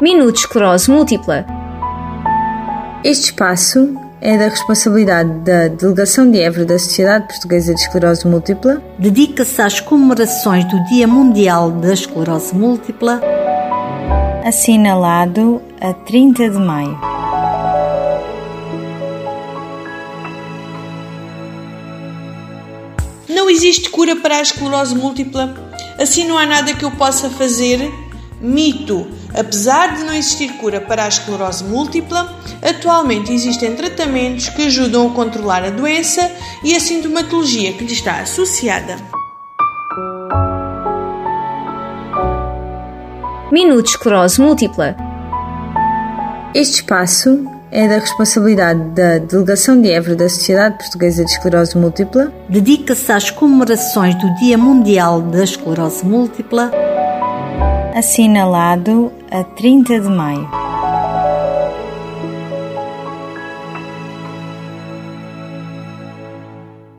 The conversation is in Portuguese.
Minuto Esclerose Múltipla. Este espaço é da responsabilidade da Delegação de Évora da Sociedade Portuguesa de Esclerose Múltipla. Dedica-se às comemorações do Dia Mundial da Esclerose Múltipla. Assinalado a 30 de maio. Não existe cura para a esclerose múltipla? Assim não há nada que eu possa fazer? Mito! Apesar de não existir cura para a esclerose múltipla, atualmente existem tratamentos que ajudam a controlar a doença e a sintomatologia que lhe está associada. Minuto Esclerose Múltipla. Este espaço é da responsabilidade da Delegação de Évora da Sociedade Portuguesa de Esclerose Múltipla. Dedica-se às comemorações do Dia Mundial da Esclerose Múltipla. Assinalado a 30 de maio.